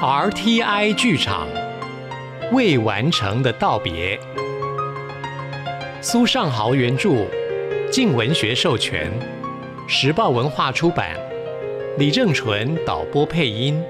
RTI 剧场未完成的道别，苏尚豪原著，静文学授权，时报文化出版，李正淳导播配音。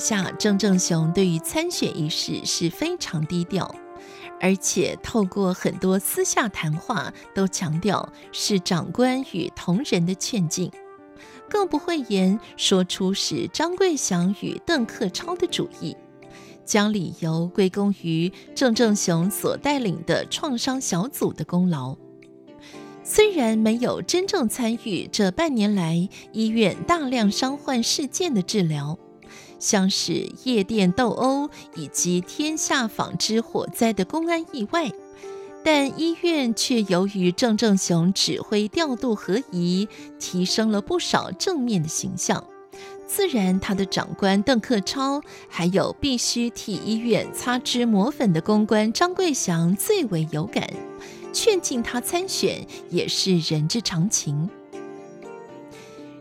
下，郑正雄对于参选一事是非常低调，而且透过很多私下谈话，都强调是长官与同仁的劝进，更不讳言说出是张桂祥与邓克超的主意，将理由归功于郑正雄所带领的创伤小组的功劳。虽然没有真正参与这半年来医院大量伤患事件的治疗。像是夜店斗殴以及天下纺织火灾的公安意外，但医院却由于郑正雄指挥调度合宜，提升了不少正面的形象。自然，他的长官邓克超，还有必须替医院擦脂抹粉的公关张桂祥最为有感，劝进他参选也是人之常情。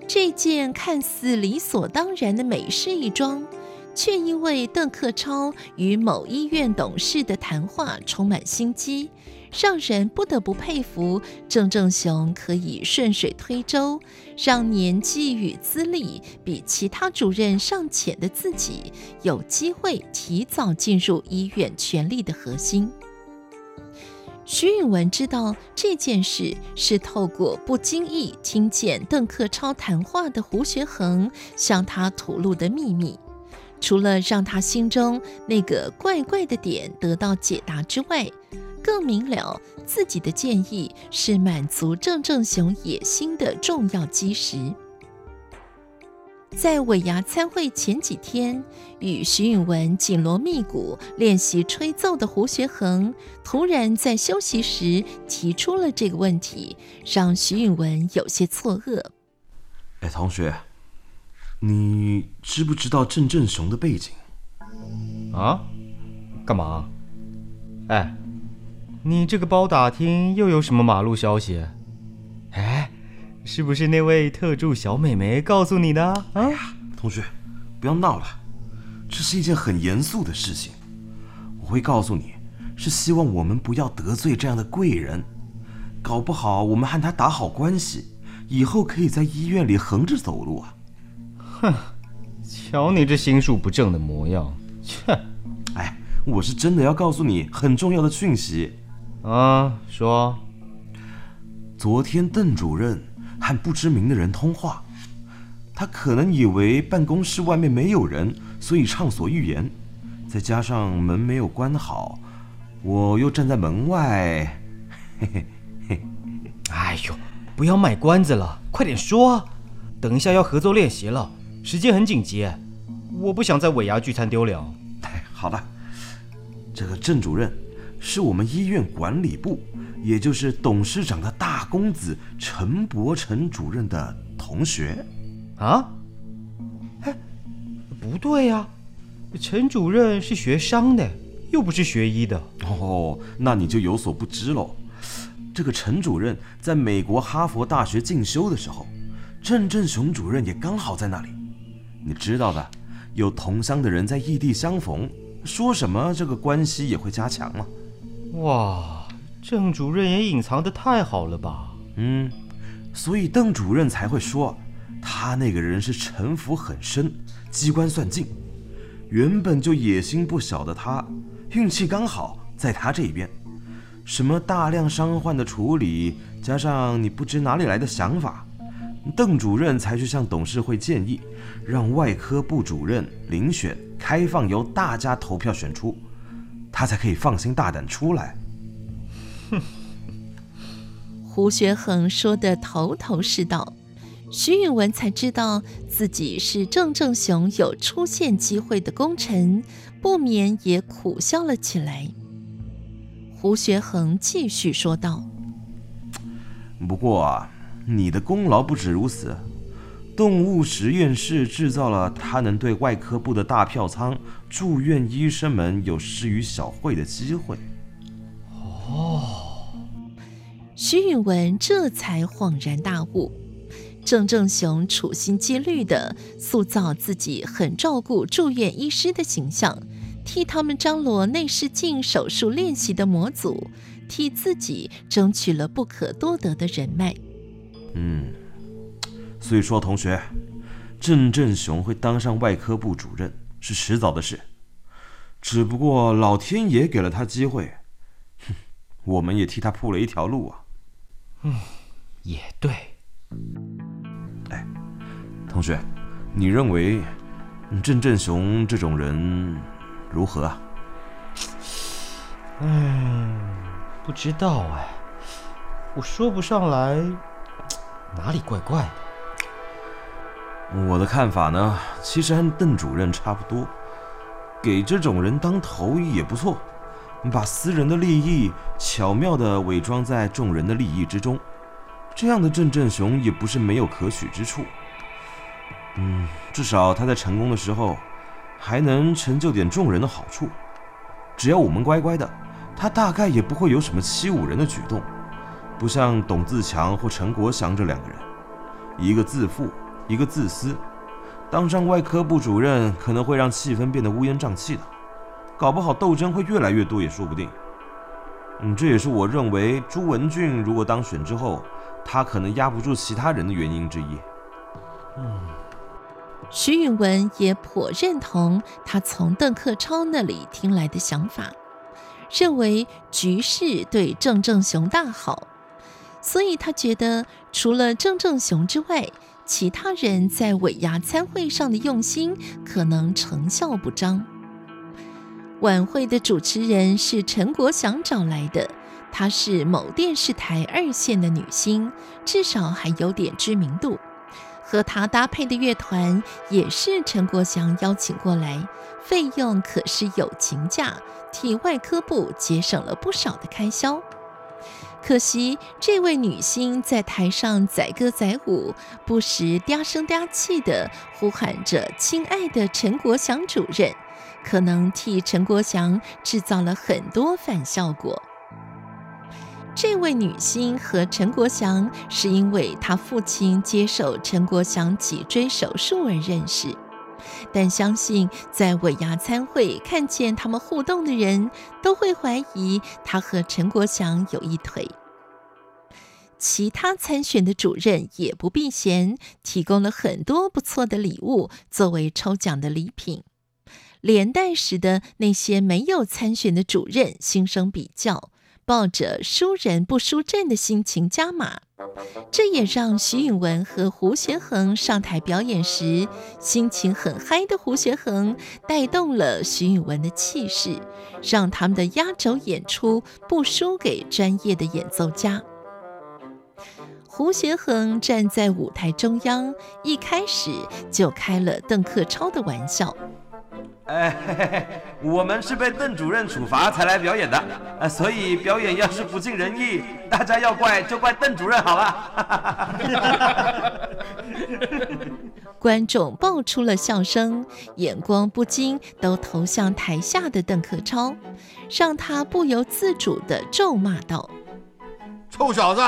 这件看似理所当然的美事一桩，却因为邓克超与某医院董事的谈话充满心机，让人不得不佩服郑正雄可以顺水推舟，让年纪与资历比其他主任尚浅的自己有机会提早进入医院权力的核心。徐允文知道这件事是透过不经意听见邓克超谈话的胡学恒向他吐露的秘密，除了让他心中那个怪怪的点得到解答之外，更明了自己的建议是满足郑正雄野心的重要基石。在尾牙参会前几天，与徐允文紧锣密鼓练习吹奏的胡学恒，突然在休息时提出了这个问题，让徐允文有些错愕。哎，同学，你知不知道郑振雄的背景？啊？干嘛？哎，你这个包打听又有什么马路消息？哎？是不是那位特助小美眉告诉你的？啊，同学，不要闹了，这是一件很严肃的事情。我会告诉你，是希望我们不要得罪这样的贵人。搞不好我们和他打好关系，以后可以在医院里横着走路啊。哼，瞧你这心术不正的模样，切！哎，我是真的要告诉你很重要的讯息。啊，说。昨天邓主任。和不知名的人通话，他可能以为办公室外面没有人，所以畅所欲言。再加上门没有关好，我又站在门外，嘿嘿嘿。哎呦，不要卖关子了，快点说！等一下要合作练习了，时间很紧急，我不想在尾牙聚餐丢脸。哎，好的，这个郑主任是我们医院管理部。也就是董事长的大公子陈伯成主任的同学，啊？哎，不对呀，陈主任是学商的，又不是学医的。哦，那你就有所不知喽。这个陈主任在美国哈佛大学进修的时候，郑振雄主任也刚好在那里。你知道的，有同乡的人在异地相逢，说什么这个关系也会加强了。哇！郑主任也隐藏的太好了吧？嗯，所以邓主任才会说，他那个人是城府很深，机关算尽。原本就野心不小的他，运气刚好在他这一边。什么大量伤患的处理，加上你不知哪里来的想法，邓主任才去向董事会建议，让外科部主任遴选开放，由大家投票选出，他才可以放心大胆出来。哼，胡学恒说的头头是道，徐允文才知道自己是郑正雄有出现机会的功臣，不免也苦笑了起来。胡学恒继续说道：“不过啊。”你的功劳不止如此，动物实验室制造了他能对外科部的大票仓住院医生们有施与小惠的机会。哦，徐允文这才恍然大悟，郑正雄处心积虑地塑造自己很照顾住院医师的形象，替他们张罗内视镜手术练习的模组，替自己争取了不可多得的人脉。嗯，所以说，同学，郑振雄会当上外科部主任是迟早的事，只不过老天爷给了他机会，哼，我们也替他铺了一条路啊。嗯，也对。哎，同学，你认为郑振雄这种人如何啊？嗯，不知道哎，我说不上来。哪里怪怪的？我的看法呢，其实和邓主任差不多，给这种人当头也不错，把私人的利益巧妙地伪装在众人的利益之中，这样的郑振雄也不是没有可取之处。嗯，至少他在成功的时候，还能成就点众人的好处。只要我们乖乖的，他大概也不会有什么欺侮人的举动。不像董自强或陈国祥这两个人，一个自负，一个自私，当上外科部主任可能会让气氛变得乌烟瘴气的，搞不好斗争会越来越多也说不定。嗯，这也是我认为朱文俊如果当选之后，他可能压不住其他人的原因之一。嗯，徐允文也颇认同他从邓克超那里听来的想法，认为局势对郑正雄大好。所以他觉得，除了郑正雄之外，其他人在尾牙参会上的用心可能成效不彰。晚会的主持人是陈国祥找来的，她是某电视台二线的女星，至少还有点知名度。和她搭配的乐团也是陈国祥邀请过来，费用可是友情价，替外科部节省了不少的开销。可惜，这位女星在台上载歌载舞，不时嗲声嗲气的呼喊着“亲爱的陈国祥主任”，可能替陈国祥制造了很多反效果。这位女星和陈国祥是因为她父亲接受陈国祥脊椎手术而认识。但相信在尾牙参会看见他们互动的人，都会怀疑他和陈国祥有一腿。其他参选的主任也不避嫌，提供了很多不错的礼物作为抽奖的礼品，连带使得那些没有参选的主任心生比较。抱着输人不输阵的心情加码，这也让徐允文和胡学恒上台表演时，心情很嗨的胡学恒带动了徐允文的气势，让他们的压轴演出不输给专业的演奏家。胡学恒站在舞台中央，一开始就开了邓克超的玩笑。哎，我们是被邓主任处罚才来表演的，呃，所以表演要是不尽人意，大家要怪就怪邓主任好了。观众爆出了笑声，眼光不禁都投向台下的邓克超，让他不由自主地咒骂道：“臭小子，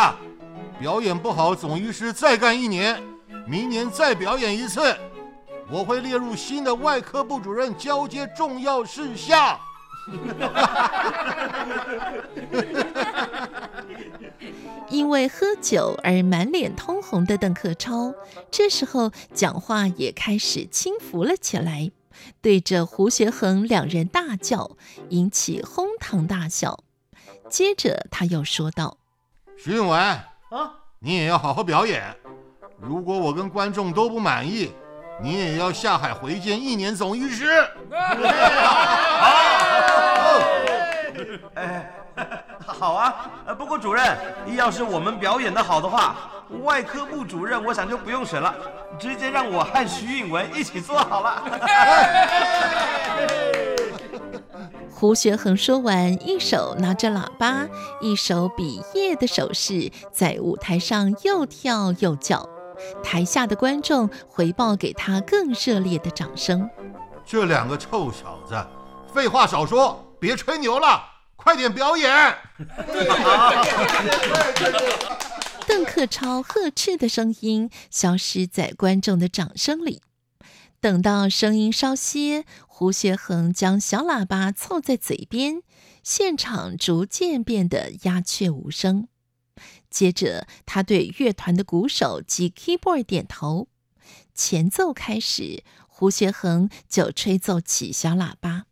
表演不好，总医师再干一年，明年再表演一次。”我会列入新的外科部主任交接重要事项。因为喝酒而满脸通红的邓克超，这时候讲话也开始轻浮了起来，对着胡学恒两人大叫，引起哄堂大笑。接着他又说道：“徐永文啊，你也要好好表演。”如果我跟观众都不满意，你也要下海回见一年总医师。哎，好啊。呃，不过主任，要是我们表演的好的话，外科部主任我想就不用选了，直接让我和徐允文一起做好了。胡学恒说完，一手拿着喇叭，一手比耶的手势，在舞台上又跳又叫。台下的观众回报给他更热烈的掌声。这两个臭小子，废话少说，别吹牛了，快点表演！邓克超呵斥的声音消失在观众的掌声里。等到声音稍歇，胡学恒将小喇叭凑在嘴边，现场逐渐变得鸦雀无声。接着，他对乐团的鼓手及 keyboard 点头。前奏开始，胡学恒就吹奏起小喇叭。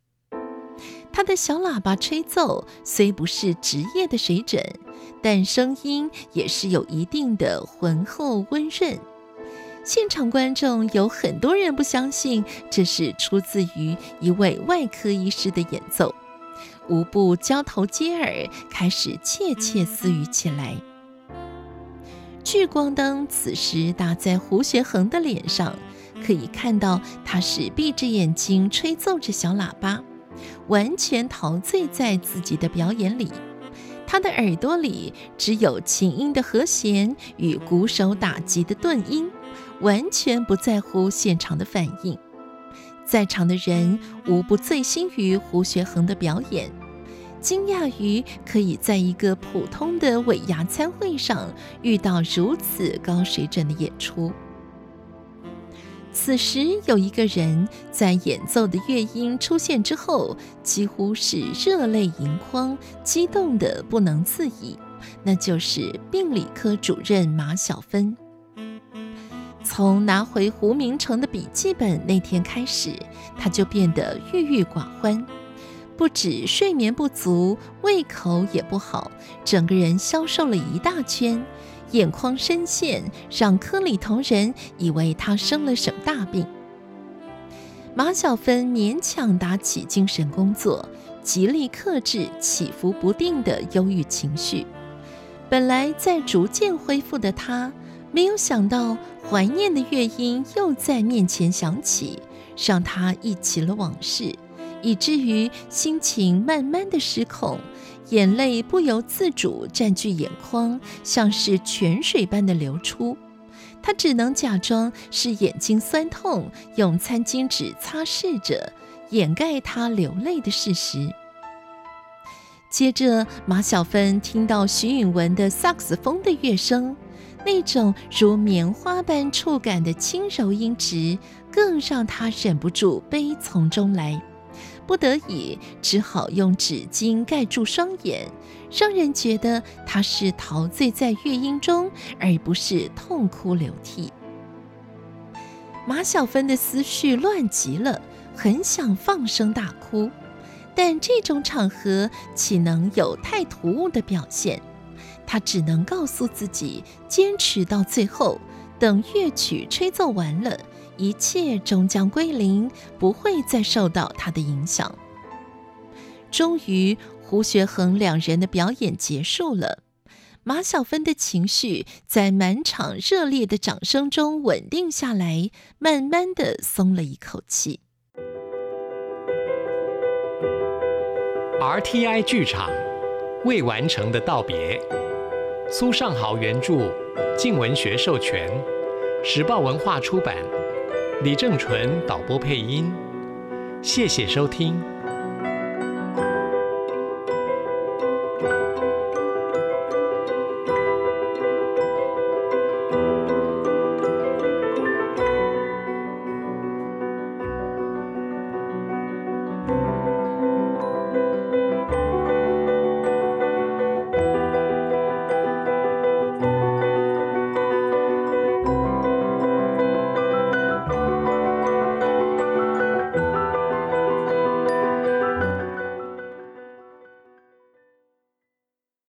他的小喇叭吹奏虽不是职业的水准，但声音也是有一定的浑厚温润。现场观众有很多人不相信这是出自于一位外科医师的演奏，无不交头接耳，开始窃窃私语起来。聚光灯此时打在胡学恒的脸上，可以看到他是闭着眼睛吹奏着小喇叭，完全陶醉在自己的表演里。他的耳朵里只有琴音的和弦与鼓手打击的顿音，完全不在乎现场的反应。在场的人无不醉心于胡学恒的表演。惊讶于可以在一个普通的尾牙餐会上遇到如此高水准的演出。此时，有一个人在演奏的乐音出现之后，几乎是热泪盈眶，激动的不能自已。那就是病理科主任马小芬。从拿回胡明成的笔记本那天开始，他就变得郁郁寡欢。不止睡眠不足，胃口也不好，整个人消瘦了一大圈，眼眶深陷，让科里同仁以为他生了什么大病。马小芬勉强打起精神工作，极力克制起伏不定的忧郁情绪。本来在逐渐恢复的他，没有想到怀念的乐音又在面前响起，让他忆起了往事。以至于心情慢慢的失控，眼泪不由自主占据眼眶，像是泉水般的流出。他只能假装是眼睛酸痛，用餐巾纸擦拭着，掩盖他流泪的事实。接着，马小芬听到徐允文的萨克斯风的乐声，那种如棉花般触感的轻柔音质，更让他忍不住悲从中来。不得已，只好用纸巾盖住双眼，让人觉得他是陶醉在乐音中，而不是痛哭流涕。马小芬的思绪乱极了，很想放声大哭，但这种场合岂能有太突兀的表现？他只能告诉自己，坚持到最后，等乐曲吹奏完了。一切终将归零，不会再受到他的影响。终于，胡学恒两人的表演结束了。马小芬的情绪在满场热烈的掌声中稳定下来，慢慢的松了一口气。RTI 剧场未完成的道别，苏尚豪原著，静文学授权，时报文化出版。李正淳导播配音，谢谢收听。